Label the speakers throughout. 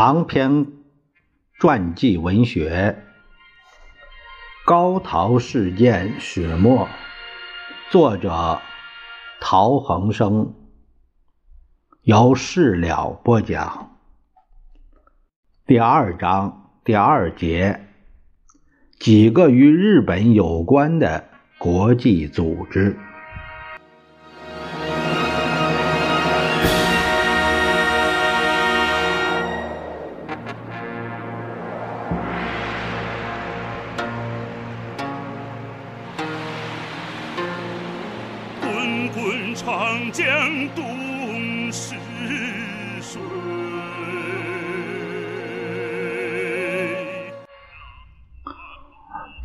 Speaker 1: 长篇传记文学《高陶事件始末》，作者陶恒生，由事了播讲。第二章第二节，几个与日本有关的国际组织。
Speaker 2: 滚滚长江东逝水。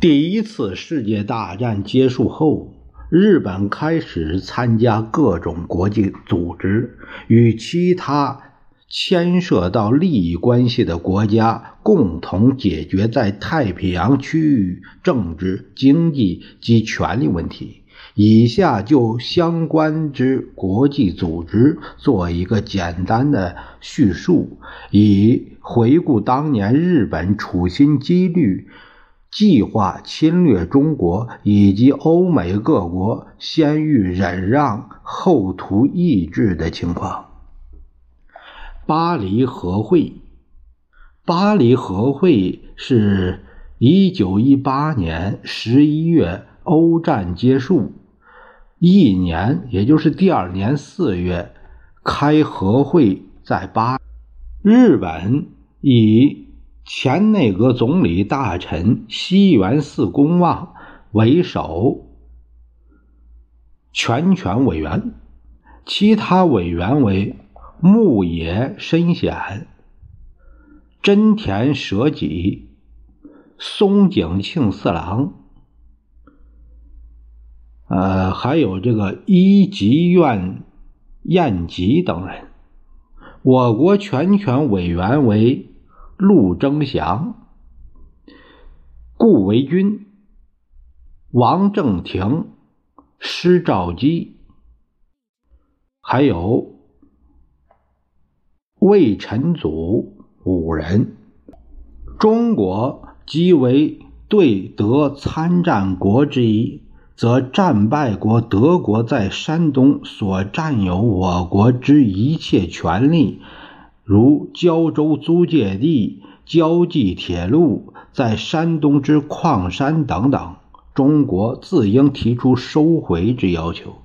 Speaker 1: 第一次世界大战结束后，日本开始参加各种国际组织，与其他牵涉到利益关系的国家共同解决在太平洋区域政治、经济及权力问题。以下就相关之国际组织做一个简单的叙述，以回顾当年日本处心积虑计划侵略中国，以及欧美各国先欲忍让后图抑制的情况。巴黎和会，巴黎和会是一九一八年十一月欧战结束。一年，也就是第二年四月，开和会在巴日本以前内阁总理大臣西园寺公望为首，全权委员，其他委员为牧野伸显、真田舍己、松井庆四郎。呃，还有这个一级院彦吉等人，我国全权委员为陆征祥、顾维钧、王正廷、施肇基，还有魏晨祖五人。中国即为对德参战国之一。则战败国德国在山东所占有我国之一切权利，如胶州租界地、胶济铁路、在山东之矿山等等，中国自应提出收回之要求。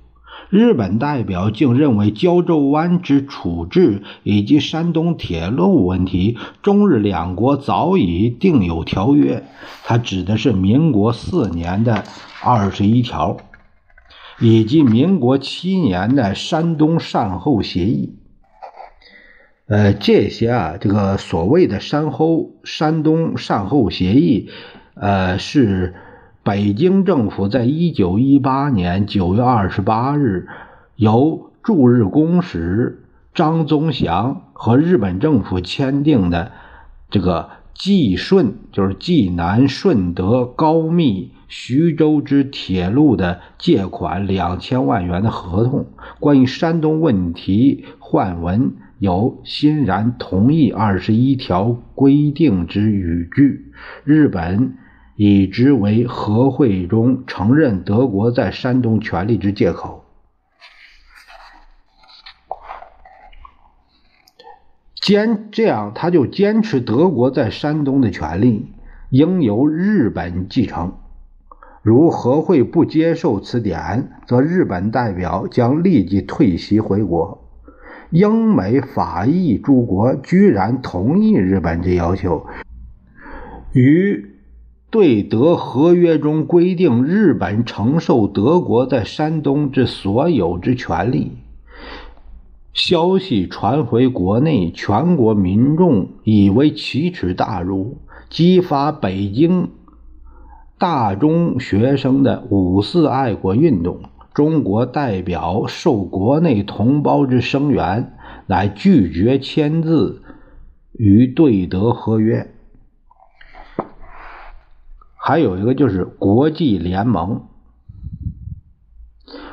Speaker 1: 日本代表竟认为胶州湾之处置以及山东铁路问题，中日两国早已订有条约。他指的是民国四年的二十一条，以及民国七年的山东善后协议。呃，这些啊，这个所谓的山后山东善后协议，呃，是。北京政府在一九一八年九月二十八日，由驻日公使张宗祥和日本政府签订的这个济顺，就是济南、顺德、高密、徐州之铁路的借款两千万元的合同。关于山东问题，换文有欣然同意二十一条规定之语句。日本。以之为和会中承认德国在山东权力之借口，坚这样他就坚持德国在山东的权利应由日本继承。如和会不接受此点，则日本代表将立即退席回国。英美法意诸国居然同意日本之要求，与。对德合约中规定，日本承受德国在山东之所有之权利。消息传回国内，全国民众以为奇耻大辱，激发北京大中学生的五四爱国运动。中国代表受国内同胞之声援，乃拒绝签字与对德合约。还有一个就是国际联盟。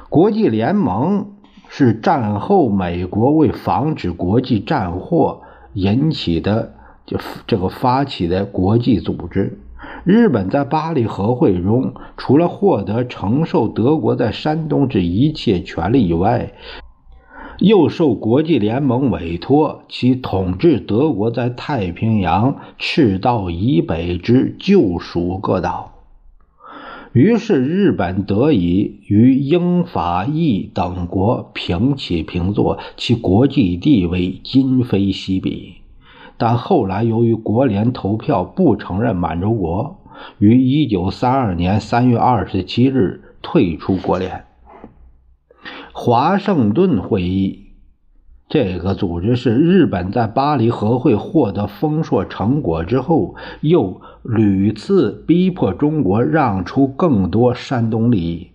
Speaker 1: 国际联盟是战后美国为防止国际战祸引起的就这个发起的国际组织。日本在巴黎和会中，除了获得承受德国在山东之一切权利以外，又受国际联盟委托，其统治德国在太平洋赤道以北之旧属各岛。于是，日本得以与英法意等国平起平坐，其国际地位今非昔比。但后来由于国联投票不承认满洲国，于一九三二年三月二十七日退出国联。华盛顿会议。这个组织是日本在巴黎和会获得丰硕成果之后，又屡次逼迫中国让出更多山东利益，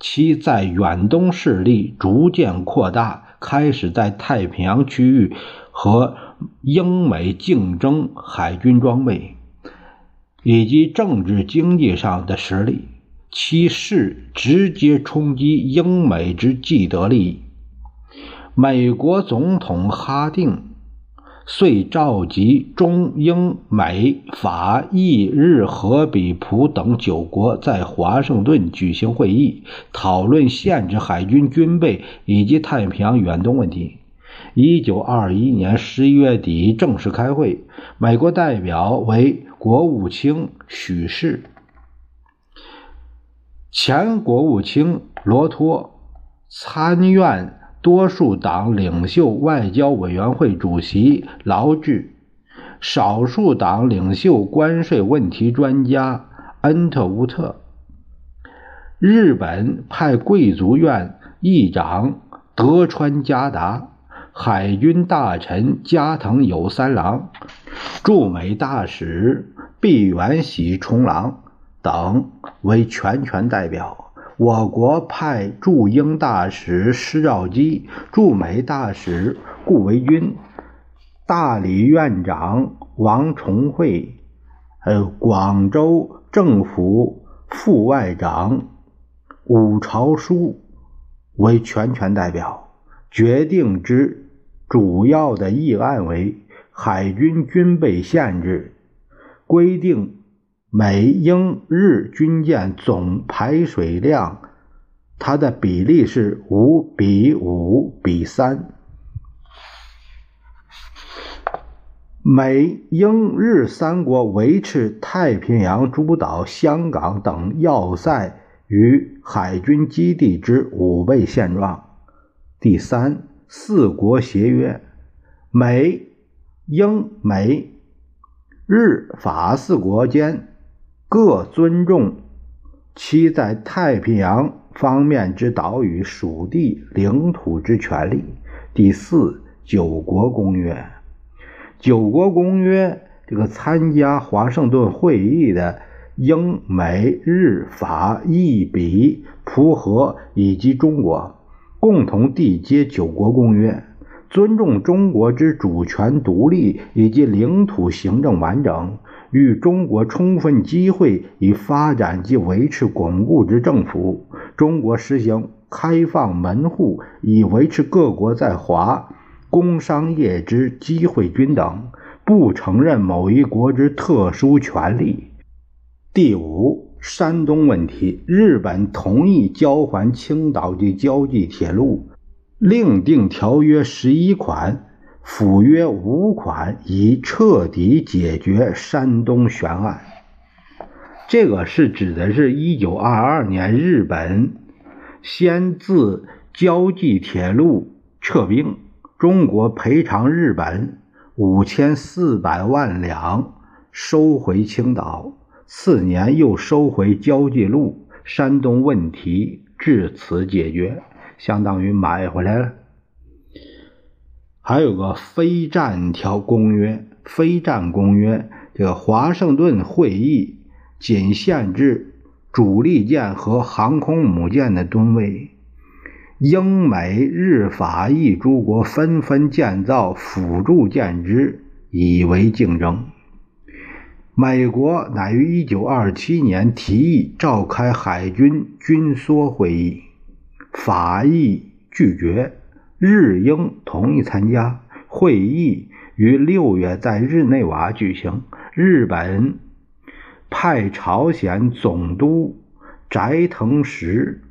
Speaker 1: 其在远东势力逐渐扩大，开始在太平洋区域和英美竞争海军装备以及政治经济上的实力，其势直接冲击英美之既得利益。美国总统哈定遂召集中英美法意日荷比普等九国在华盛顿举行会议，讨论限制海军军备以及太平洋远东问题。一九二一年十一月底正式开会，美国代表为国务卿许世，前国务卿罗托，参院。多数党领袖外交委员会主席劳治，少数党领袖关税问题专家恩特乌特，日本派贵族院议长德川家达，海军大臣加藤有三郎，驻美大使毕原喜重郎。等为全权代表。我国派驻英大使施肇基、驻美大使顾维钧、大理院长王重惠，还有广州政府副外长武朝书为全权代表。决定之主要的议案为海军军备限制，规定。美英日军舰总排水量，它的比例是五比五比三。美英日三国维持太平洋诸岛、香港等要塞与海军基地之五倍现状。第三，四国协约，美、英、美、日、法四国间。各尊重其在太平洋方面之岛屿属地领土之权利。第四，九国公约。九国公约这个参加华盛顿会议的英、美、日、法、意、比、葡、和以及中国，共同缔结九国公约，尊重中国之主权独立以及领土行政完整。与中国充分机会以发展及维持巩固之政府。中国实行开放门户，以维持各国在华工商业之机会均等，不承认某一国之特殊权利。第五，山东问题，日本同意交还青岛及胶济铁路，另订条约十一款。附约五款，以彻底解决山东悬案。这个是指的是1922年日本先自胶济铁路撤兵，中国赔偿日本五千四百万两，收回青岛。次年又收回胶济路，山东问题至此解决，相当于买回来了。还有个非战条公约，非战公约，这个华盛顿会议仅限制主力舰和航空母舰的吨位，英美日法意诸国纷纷建造辅助舰只以为竞争。美国乃于一九二七年提议召开海军军缩会议，法意拒绝。日英同意参加会议，于六月在日内瓦举行。日本派朝鲜总督斋藤实、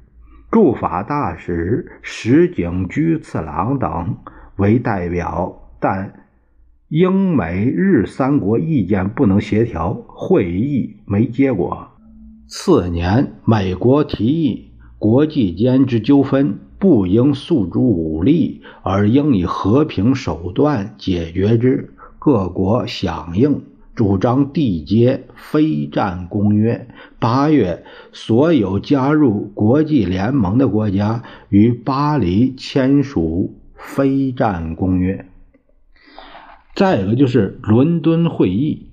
Speaker 1: 驻法大使石井居次郎等为代表，但英美日三国意见不能协调，会议没结果。次年，美国提议国际间之纠纷不应诉诸武力，而应以和平手段解决之。各国响应。主张缔结非战公约。八月，所有加入国际联盟的国家与巴黎签署非战公约。再一个就是伦敦会议。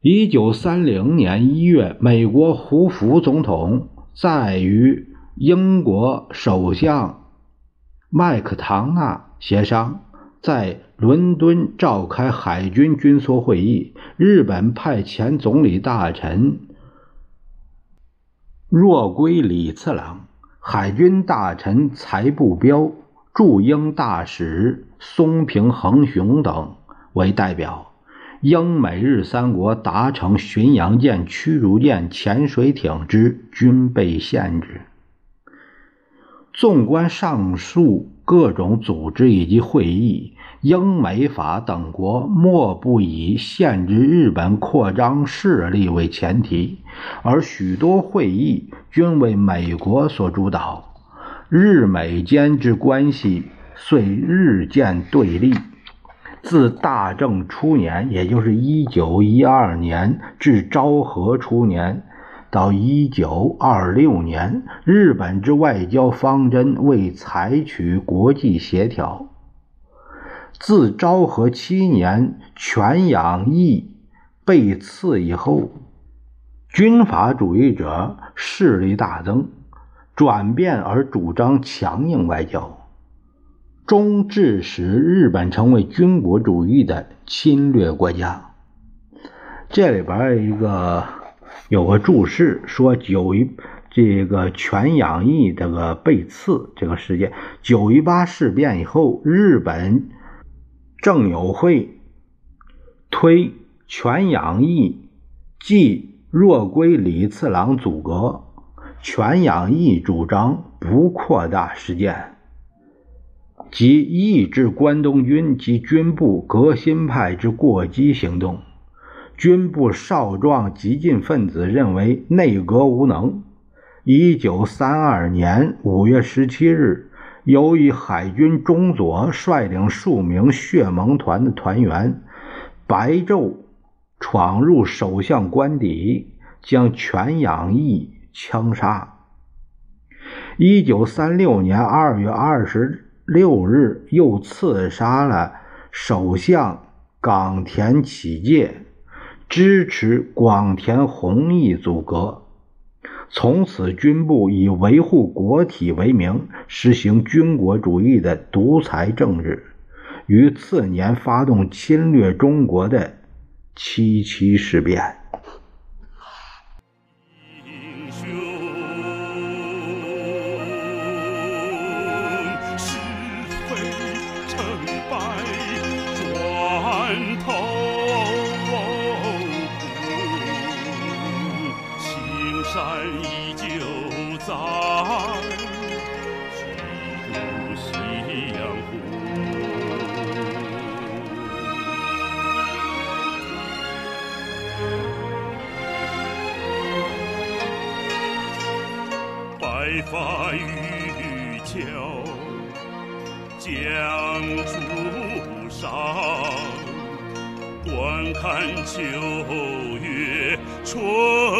Speaker 1: 一九三零年一月，美国胡佛总统在与英国首相麦克唐纳协商。在伦敦召开海军军缩会议，日本派前总理大臣若龟李次郎、海军大臣财部彪、驻英大使松平恒雄等为代表，英美日三国达成巡洋舰、驱逐舰、潜水艇之军备限制。纵观上述各种组织以及会议。英美法等国莫不以限制日本扩张势力为前提，而许多会议均为美国所主导，日美间之关系遂日渐对立。自大正初年，也就是一九一二年至昭和初年，到一九二六年，日本之外交方针为采取国际协调。自昭和七年全养义被刺以后，军阀主义者势力大增，转变而主张强硬外交，终致使日本成为军国主义的侵略国家。这里边一个有个注释说九一这个全养义这个被刺这个事件，九一八事变以后，日本。政友会推全养义，即若归李次郎阻隔。全养义主张不扩大事件，即抑制关东军及军部革新派之过激行动。军部少壮激进分子认为内阁无能。一九三二年五月十七日。由于海军中佐率领数名血盟团的团员白昼闯入首相官邸，将全养义枪杀。一九三六年二月二十六日，又刺杀了首相冈田启介，支持广田弘毅组阁。从此，军部以维护国体为名，实行军国主义的独裁政治，于次年发动侵略中国的七七事变。
Speaker 2: 山依旧在几度夕阳红白发渔樵江渚上观看秋月春